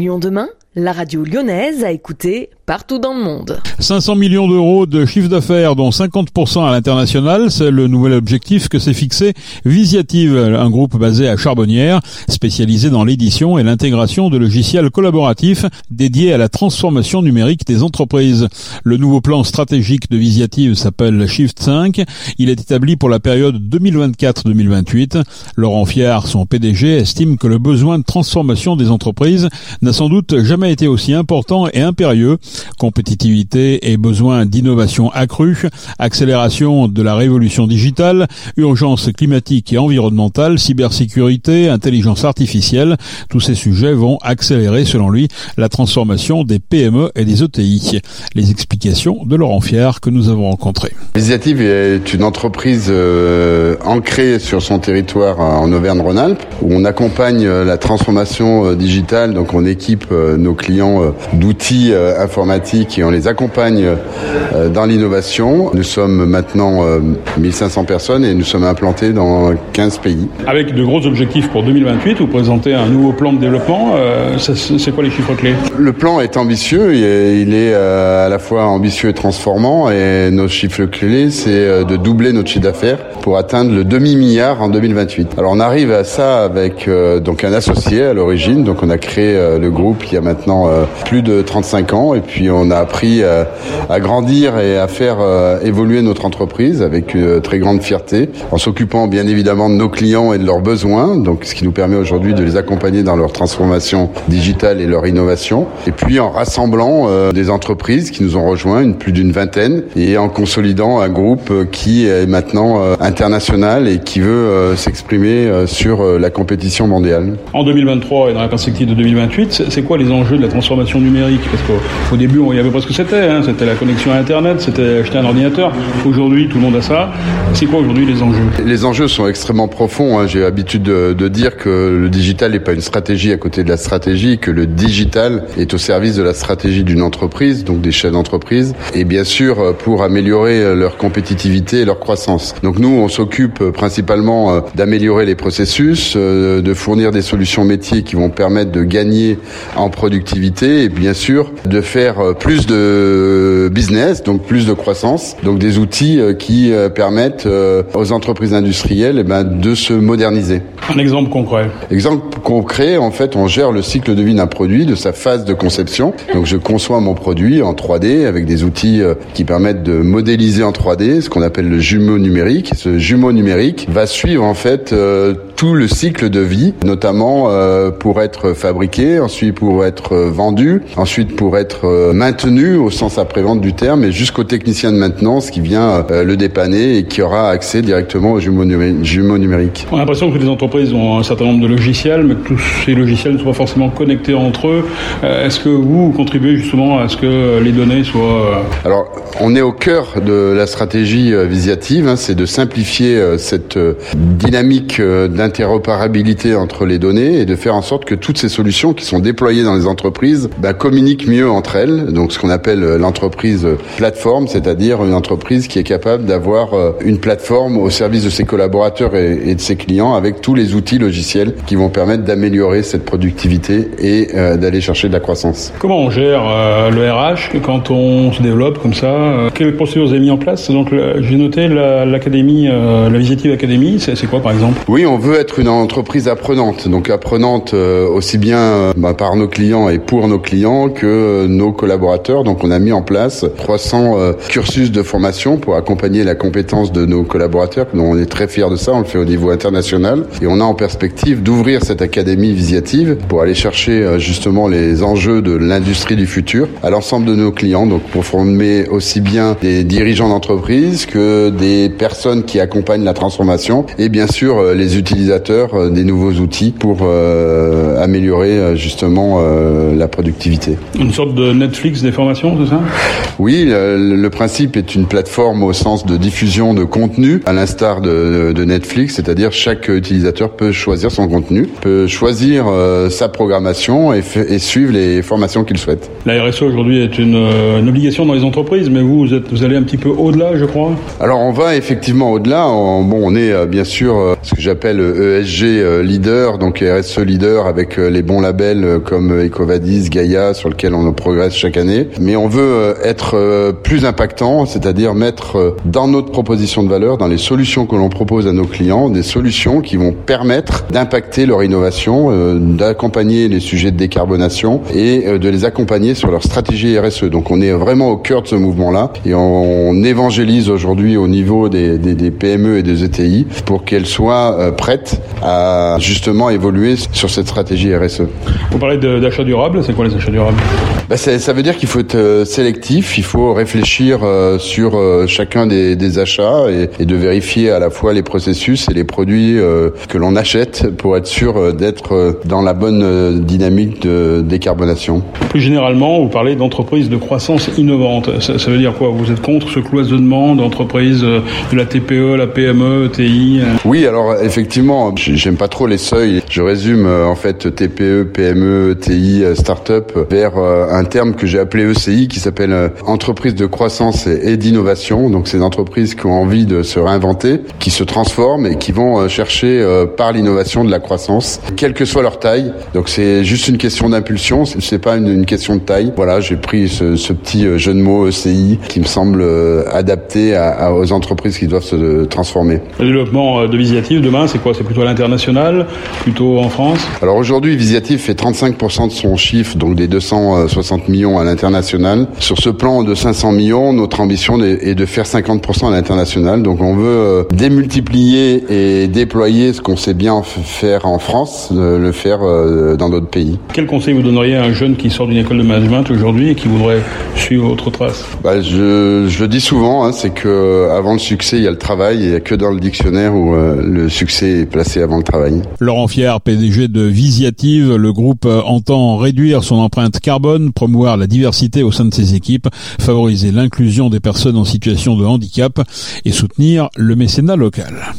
Lyon demain, la radio lyonnaise a écouté partout dans le monde. 500 millions d'euros de chiffre d'affaires, dont 50% à l'international, c'est le nouvel objectif que s'est fixé Visiative, un groupe basé à Charbonnières, spécialisé dans l'édition et l'intégration de logiciels collaboratifs dédiés à la transformation numérique des entreprises. Le nouveau plan stratégique de Visiative s'appelle Shift 5. Il est établi pour la période 2024-2028. Laurent Fiard, son PDG, estime que le besoin de transformation des entreprises n'a sans doute jamais été aussi important et impérieux compétitivité et besoin d'innovation accrue, accélération de la révolution digitale, urgence climatique et environnementale, cybersécurité, intelligence artificielle, tous ces sujets vont accélérer, selon lui, la transformation des PME et des ETI. Les explications de Laurent Fier que nous avons rencontré. Initiative est une entreprise euh, ancrée sur son territoire en Auvergne-Rhône-Alpes où on accompagne euh, la transformation euh, digitale, donc on équipe nos clients d'outils informatiques et on les accompagne euh, dans l'innovation. Nous sommes maintenant 1500 euh, personnes et nous sommes implantés dans 15 pays. Avec de gros objectifs pour 2028, vous présentez un nouveau plan de développement. Euh, c'est quoi les chiffres clés? Le plan est ambitieux, il est à la fois ambitieux et transformant et nos chiffres clés, c'est de doubler notre chiffre d'affaires pour atteindre le demi-milliard en 2028. Alors on arrive à ça avec donc un associé à l'origine, donc on a créé le groupe il y a maintenant plus de 35 ans. Et puis on a appris euh, à, grandir et à faire euh, évoluer notre entreprise avec une euh, très grande fierté, en s'occupant bien évidemment de nos clients et de leurs besoins, donc ce qui nous permet aujourd'hui de les accompagner dans leur transformation digitale et leur innovation, et puis en rassemblant des entreprises qui nous ont rejoints, une, plus d'une vingtaine, et en consolidant un groupe qui est maintenant international et qui veut s'exprimer sur la compétition mondiale. En 2023 et dans la perspective de 2028, c'est quoi les enjeux de la transformation numérique Parce qu'au début, on y avait pas ce que c'était. Hein. C'était la connexion à Internet, c'était acheter un ordinateur. Aujourd'hui, tout le monde a ça. C'est quoi aujourd'hui les enjeux? Les enjeux sont extrêmement profonds. Hein. J'ai l'habitude de, dire que le digital n'est pas une stratégie à côté de la stratégie, que le digital est au service de la stratégie d'une entreprise, donc des chefs d'entreprise, et bien sûr pour améliorer leur compétitivité et leur croissance. Donc nous, on s'occupe principalement euh, d'améliorer les processus, euh, de fournir des solutions métiers qui vont permettre de gagner en et bien sûr de faire euh, plus de business, donc plus de croissance, donc des outils euh, qui euh, permettent aux entreprises industrielles eh ben, de se moderniser. Un exemple concret. Exemple concret, en fait, on gère le cycle de vie d'un produit, de sa phase de conception. Donc je conçois mon produit en 3D avec des outils qui permettent de modéliser en 3D, ce qu'on appelle le jumeau numérique. Ce jumeau numérique va suivre en fait tout le cycle de vie, notamment pour être fabriqué, ensuite pour être vendu, ensuite pour être maintenu au sens après-vente du terme et jusqu'au technicien de maintenance qui vient euh, le dépanner et qui aura accès directement aux jumeaux, numériques. On a l'impression que les entreprises ont un certain nombre de logiciels, mais que tous ces logiciels ne sont pas forcément connectés entre eux. Euh, est-ce que vous contribuez justement à ce que les données soient... Euh, Alors, on est au cœur de la stratégie visiative, hein, c'est de simplifier cette dynamique d'interopérabilité entre les données et de faire en sorte que toutes ces solutions qui sont déployées dans les entreprises bah, communiquent mieux entre elles donc ce qu'on appelle euh, l'entreprise plateforme, c'est-à-dire une entreprise qui est capable d'avoir euh, une plateforme au service de ses collaborateurs et de ses clients avec tous les outils logiciels qui vont permettre d'améliorer cette productivité et euh, d'aller chercher de la croissance. Comment on gère le RH quand on se développe comme ça Quelles procédures vous avez mis en place? Donc j'ai noté l'académie, la, Visitive Academy, c'est quoi par exemple? Oui, on veut être une entreprise apprenante, donc apprenante aussi bien bah, par nos clients et pour nos clients que nos collaborateurs. Donc on a mis en place 300 euh, cursus de formation pour accompagner la compétence de nos collaborateurs. Donc on est très fiers de ça, on le fait au niveau international. Et on a en perspective d'ouvrir cette académie visiative pour aller chercher euh, justement les enjeux de l'industrie du futur à l'ensemble de nos clients. Donc pour former aussi bien des dirigeants d'entreprise que des personnes qui accompagnent la transformation et bien sûr euh, les utilisateurs des nouveaux outils pour améliorer justement la productivité. Une sorte de Netflix des formations, c'est ça? Oui, le, principe est une plateforme au sens de diffusion de contenu, à l'instar de, Netflix, c'est-à-dire chaque utilisateur peut choisir son contenu, peut choisir euh, sa programmation et, et, suivre les formations qu'il souhaite. La RSE aujourd'hui est euh, une, obligation dans les entreprises, mais vous, vous, êtes, vous allez un petit peu au-delà, je crois? Alors on va effectivement au-delà. bon, on est euh, bien sûr ce que j'appelle ESG leader, donc RSE leader avec les bons labels comme Ecovadis, Gaia, sur lequel on progresse chaque année. Mais on veut être plus impactant, c'est-à-dire mettre dans notre proposition de valeur, dans les solutions que l'on propose à nos clients, des solutions qui vont permettre d'impacter leur innovation, d'accompagner les sujets de décarbonation et de les accompagner sur leur stratégie RSE. Donc on est vraiment au cœur de ce mouvement-là et on évangélise aujourd'hui au niveau des, des, PME et des ETI pour qu'elles soient euh, prêtes à justement évoluer sur cette stratégie RSE. Vous parlez d'achat durable, c'est quoi les achats durables? Bah ça veut dire qu'il faut être euh, sélectif, il faut réfléchir euh, sur chacun des, des achats et, et, de vérifier à la fois les processus et les produits que l'on achète pour être sûr d'être dans la bonne dynamique de décarbonation. Plus généralement, vous parlez d'entreprises de croissance innovante. Ça, ça veut dire quoi? Vous êtes contre ce cloisonnement d'entreprises de la TPE, la PME, ETI Oui, alors effectivement, j'aime pas trop les seuils. Je résume euh, en fait TPE, PME, euh, start-up vers euh, un terme que j'ai appelé ECI qui s'appelle entreprise de croissance et d'innovation. Donc c'est des entreprises qui ont envie de se réinventer, qui se transforment et qui vont chercher par l'innovation de la croissance, quelle que soit leur taille. Donc c'est juste une question d'impulsion, c'est pas une, question de taille. Voilà, j'ai pris ce, ce, petit jeu de mots ECI qui me semble adapté à, aux entreprises qui doivent se transformer. Le développement de Visiative demain, c'est quoi? C'est plutôt à l'international, plutôt en France? Alors aujourd'hui, Visiative fait 35% de son chiffre, donc des 260 millions à l'international. Sur ce plan de 500 millions, notre ambition est de faire 50% à l'international. Donc on veut euh, démultiplier et déployer ce qu'on sait bien faire en France, le faire euh, dans d'autres pays. Quel conseil vous donneriez à un jeune qui sort d'une école de management aujourd'hui et qui voudrait suivre votre trace? Bah, je, je, le dis souvent, hein, c'est que avant le succès, il y a le travail. Il n'y a que dans le dictionnaire où euh, le succès est placé avant le travail. Laurent Fier, PDG de Visiative, le groupe euh, entend réduire son empreinte carbone, promouvoir la diversité au sein de ses équipes, favoriser l'inclusion des personnes en situation de handicap et soutenir le mécénat local.